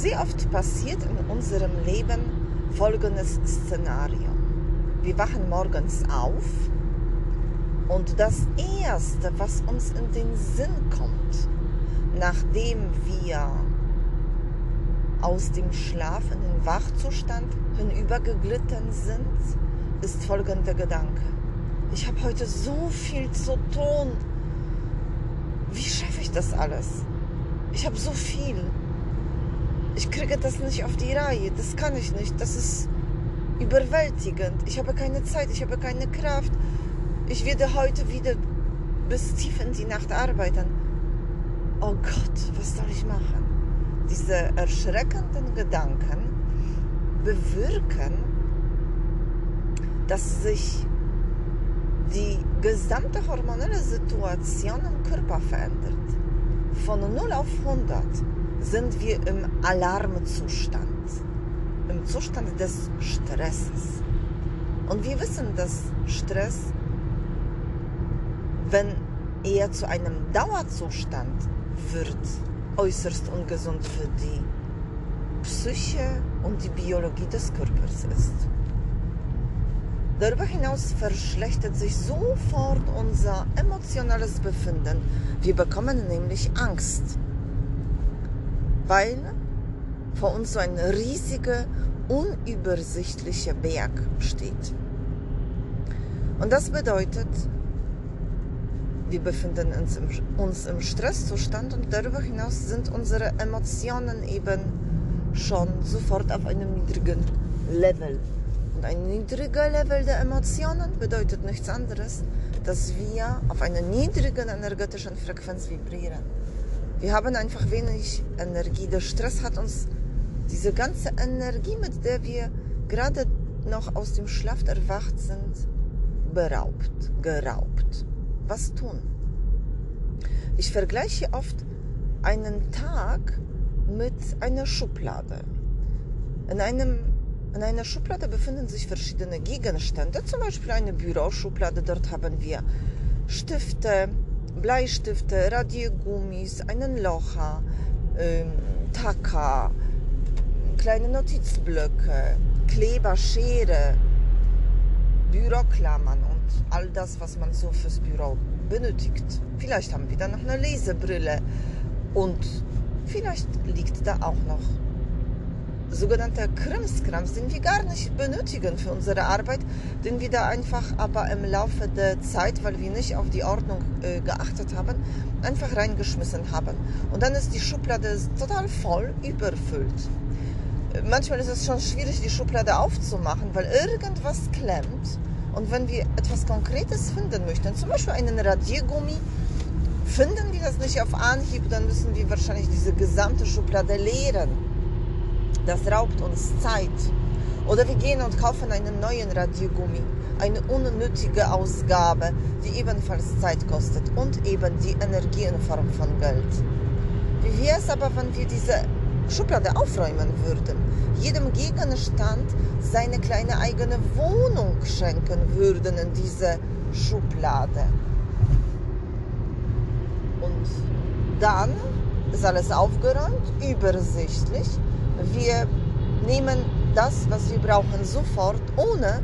Sehr oft passiert in unserem Leben folgendes Szenario. Wir wachen morgens auf und das Erste, was uns in den Sinn kommt, nachdem wir aus dem Schlaf in den Wachzustand hinübergeglitten sind, ist folgender Gedanke. Ich habe heute so viel zu tun. Wie schaffe ich das alles? Ich habe so viel. Ich kriege das nicht auf die Reihe. Das kann ich nicht. Das ist überwältigend. Ich habe keine Zeit. Ich habe keine Kraft. Ich werde heute wieder bis tief in die Nacht arbeiten. Oh Gott, was soll ich machen? Diese erschreckenden Gedanken bewirken, dass sich die gesamte hormonelle Situation im Körper verändert. Von 0 auf 100 sind wir im Alarmzustand, im Zustand des Stresses. Und wir wissen, dass Stress, wenn er zu einem Dauerzustand wird, äußerst ungesund für die Psyche und die Biologie des Körpers ist. Darüber hinaus verschlechtert sich sofort unser emotionales Befinden. Wir bekommen nämlich Angst, weil vor uns so ein riesiger, unübersichtlicher Berg steht. Und das bedeutet, wir befinden uns im, uns im Stresszustand und darüber hinaus sind unsere Emotionen eben schon sofort auf einem niedrigen Level. Und ein niedriger Level der Emotionen bedeutet nichts anderes, dass wir auf einer niedrigen energetischen Frequenz vibrieren. Wir haben einfach wenig Energie. Der Stress hat uns diese ganze Energie, mit der wir gerade noch aus dem Schlaf erwacht sind, beraubt, geraubt. Was tun? Ich vergleiche oft einen Tag mit einer Schublade. In einem in einer Schublade befinden sich verschiedene Gegenstände, zum Beispiel eine Büroschublade. Dort haben wir Stifte, Bleistifte, Radiergummis, einen Locher, ähm, Tacker, kleine Notizblöcke, Kleber, Schere, Büroklammern und all das, was man so fürs Büro benötigt. Vielleicht haben wir da noch eine Lesebrille und vielleicht liegt da auch noch sogenannter Krimskrams, den wir gar nicht benötigen für unsere Arbeit, den wir da einfach aber im Laufe der Zeit, weil wir nicht auf die Ordnung äh, geachtet haben, einfach reingeschmissen haben. Und dann ist die Schublade total voll, überfüllt. Manchmal ist es schon schwierig, die Schublade aufzumachen, weil irgendwas klemmt. Und wenn wir etwas Konkretes finden möchten, zum Beispiel einen Radiergummi, finden wir das nicht auf Anhieb, dann müssen wir wahrscheinlich diese gesamte Schublade leeren das raubt uns Zeit. Oder wir gehen und kaufen einen neuen Radiergummi, eine unnötige Ausgabe, die ebenfalls Zeit kostet und eben die Energie in Form von Geld. Wie wäre es aber, wenn wir diese Schublade aufräumen würden, jedem Gegenstand seine kleine eigene Wohnung schenken würden in diese Schublade? Und dann ist alles aufgeräumt, übersichtlich wir nehmen das, was wir brauchen, sofort, ohne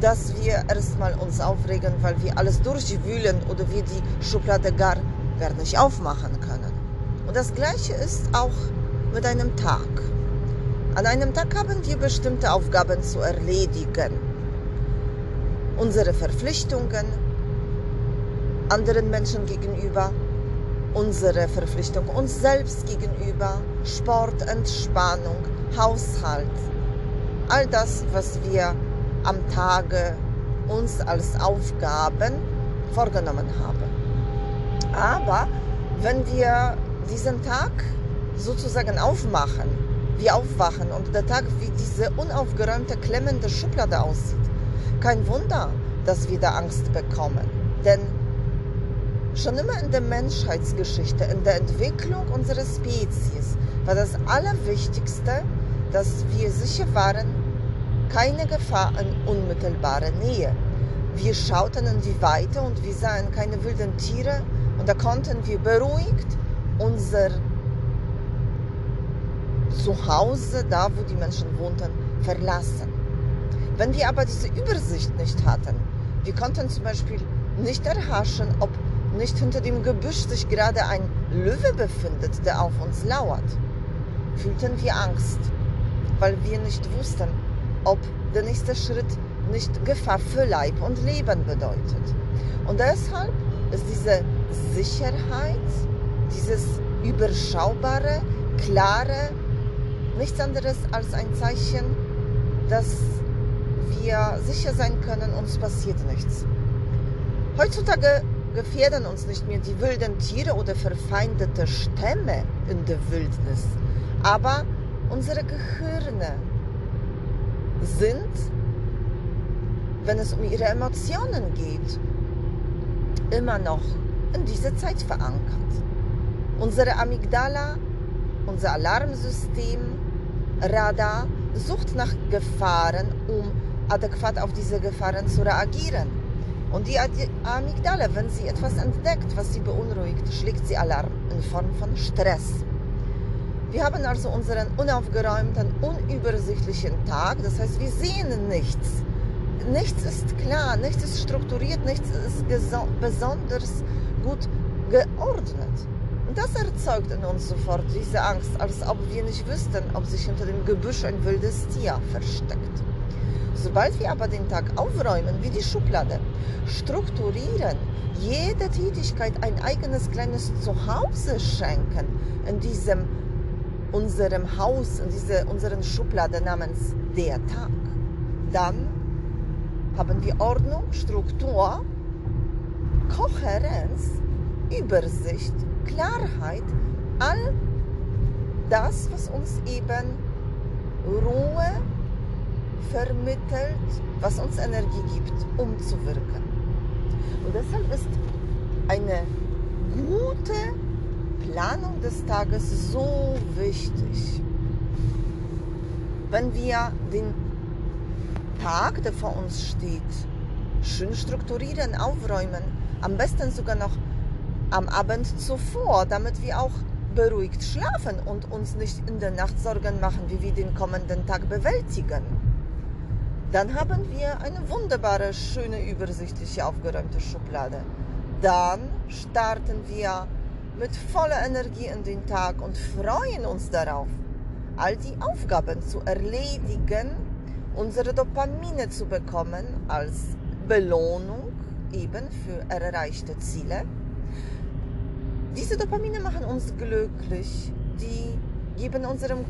dass wir erstmal uns aufregen, weil wir alles durchwühlen oder wir die Schublade gar, gar nicht aufmachen können. Und das Gleiche ist auch mit einem Tag. An einem Tag haben wir bestimmte Aufgaben zu erledigen. Unsere Verpflichtungen anderen Menschen gegenüber, unsere Verpflichtung uns selbst gegenüber, Sport, Entspannung, Haushalt, all das, was wir am Tage uns als Aufgaben vorgenommen haben. Aber wenn wir diesen Tag sozusagen aufmachen, wir aufwachen und der Tag wie diese unaufgeräumte, klemmende Schublade aussieht, kein Wunder, dass wir da Angst bekommen. Denn Schon immer in der Menschheitsgeschichte, in der Entwicklung unserer Spezies war das Allerwichtigste, dass wir sicher waren, keine Gefahr in unmittelbarer Nähe. Wir schauten in die Weite und wir sahen keine wilden Tiere und da konnten wir beruhigt unser Zuhause, da wo die Menschen wohnten, verlassen. Wenn wir aber diese Übersicht nicht hatten, wir konnten zum Beispiel nicht erhaschen, ob nicht hinter dem Gebüsch sich gerade ein Löwe befindet, der auf uns lauert, fühlten wir Angst, weil wir nicht wussten, ob der nächste Schritt nicht Gefahr für Leib und Leben bedeutet. Und deshalb ist diese Sicherheit, dieses überschaubare, klare, nichts anderes als ein Zeichen, dass wir sicher sein können, uns passiert nichts. Heutzutage gefährden uns nicht mehr die wilden Tiere oder verfeindete Stämme in der Wildnis, aber unsere Gehirne sind, wenn es um ihre Emotionen geht, immer noch in dieser Zeit verankert. Unsere Amygdala, unser Alarmsystem, Radar sucht nach Gefahren, um adäquat auf diese Gefahren zu reagieren. Und die Amygdala, wenn sie etwas entdeckt, was sie beunruhigt, schlägt sie Alarm in Form von Stress. Wir haben also unseren unaufgeräumten, unübersichtlichen Tag. Das heißt, wir sehen nichts. Nichts ist klar, nichts ist strukturiert, nichts ist besonders gut geordnet. Und das erzeugt in uns sofort diese Angst, als ob wir nicht wüssten, ob sich hinter dem Gebüsch ein wildes Tier versteckt. Sobald wir aber den Tag aufräumen, wie die Schublade, strukturieren, jede Tätigkeit ein eigenes kleines Zuhause schenken in diesem unserem Haus, in dieser unseren Schublade namens der Tag, dann haben wir Ordnung, Struktur, Kohärenz, Übersicht, Klarheit, all das, was uns eben Ruhe vermittelt, was uns Energie gibt, um zu wirken. Und deshalb ist eine gute Planung des Tages so wichtig. Wenn wir den Tag, der vor uns steht, schön strukturieren, aufräumen, am besten sogar noch am Abend zuvor, damit wir auch beruhigt schlafen und uns nicht in der Nacht Sorgen machen, wie wir den kommenden Tag bewältigen. Dann haben wir eine wunderbare, schöne, übersichtliche, aufgeräumte Schublade. Dann starten wir mit voller Energie in den Tag und freuen uns darauf, all die Aufgaben zu erledigen, unsere Dopamine zu bekommen als Belohnung eben für erreichte Ziele. Diese Dopamine machen uns glücklich, die geben unserem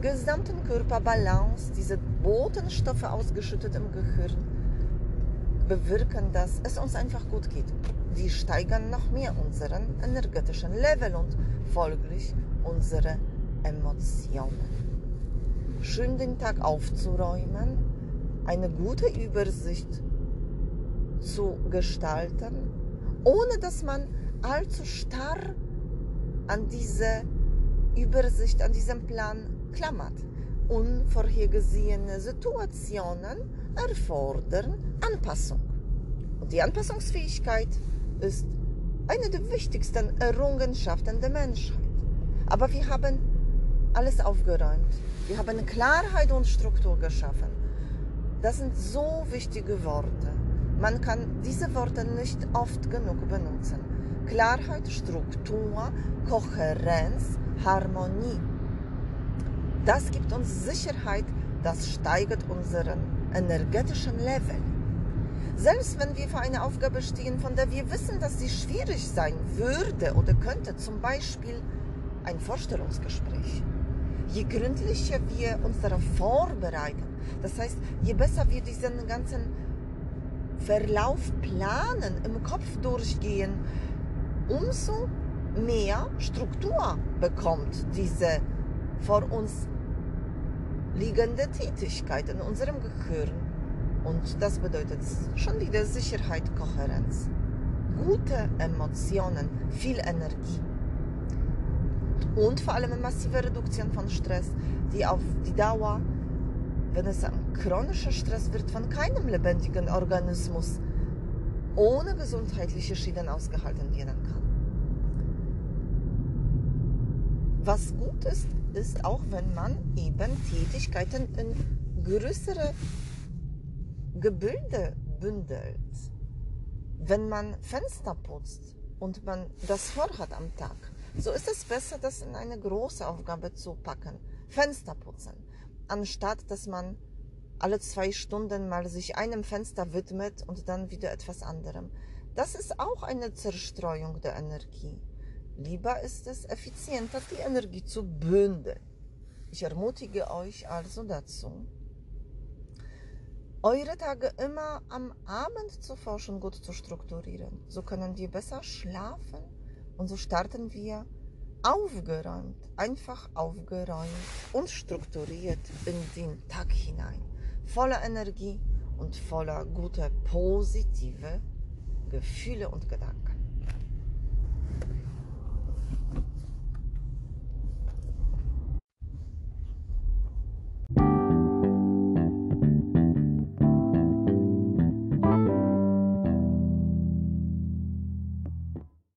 gesamten Körper Balance, diese Botenstoffe ausgeschüttet im Gehirn, bewirken, dass es uns einfach gut geht. Die steigern noch mehr unseren energetischen Level und folglich unsere Emotionen. Schön den Tag aufzuräumen, eine gute Übersicht zu gestalten, ohne dass man allzu starr an diese Übersicht, an diesem Plan klammert. Unvorhergesehene Situationen erfordern Anpassung. Und die Anpassungsfähigkeit ist eine der wichtigsten Errungenschaften der Menschheit. Aber wir haben alles aufgeräumt. Wir haben Klarheit und Struktur geschaffen. Das sind so wichtige Worte. Man kann diese Worte nicht oft genug benutzen. Klarheit, Struktur, Kohärenz, Harmonie. Das gibt uns Sicherheit, das steigert unseren energetischen Level. Selbst wenn wir vor einer Aufgabe stehen, von der wir wissen, dass sie schwierig sein würde oder könnte, zum Beispiel ein Vorstellungsgespräch, je gründlicher wir uns darauf vorbereiten, das heißt, je besser wir diesen ganzen Verlauf planen, im Kopf durchgehen, umso mehr Struktur bekommt diese vor uns liegende Tätigkeit in unserem Gehirn. Und das bedeutet schon wieder Sicherheit, Kohärenz, gute Emotionen, viel Energie und vor allem eine massive Reduktion von Stress, die auf die Dauer, wenn es ein chronischer Stress wird, von keinem lebendigen Organismus ohne gesundheitliche Schäden ausgehalten werden kann. Was gut ist, ist, auch wenn man eben Tätigkeiten in größere Gebilde bündelt. Wenn man Fenster putzt und man das vorhat am Tag, so ist es besser, das in eine große Aufgabe zu packen. Fenster putzen. Anstatt, dass man alle zwei Stunden mal sich einem Fenster widmet und dann wieder etwas anderem. Das ist auch eine Zerstreuung der Energie. Lieber ist es effizienter, die Energie zu bündeln. Ich ermutige euch also dazu, eure Tage immer am Abend zu forschen, gut zu strukturieren. So können wir besser schlafen und so starten wir aufgeräumt, einfach aufgeräumt und strukturiert in den Tag hinein. Voller Energie und voller guter, positive Gefühle und Gedanken.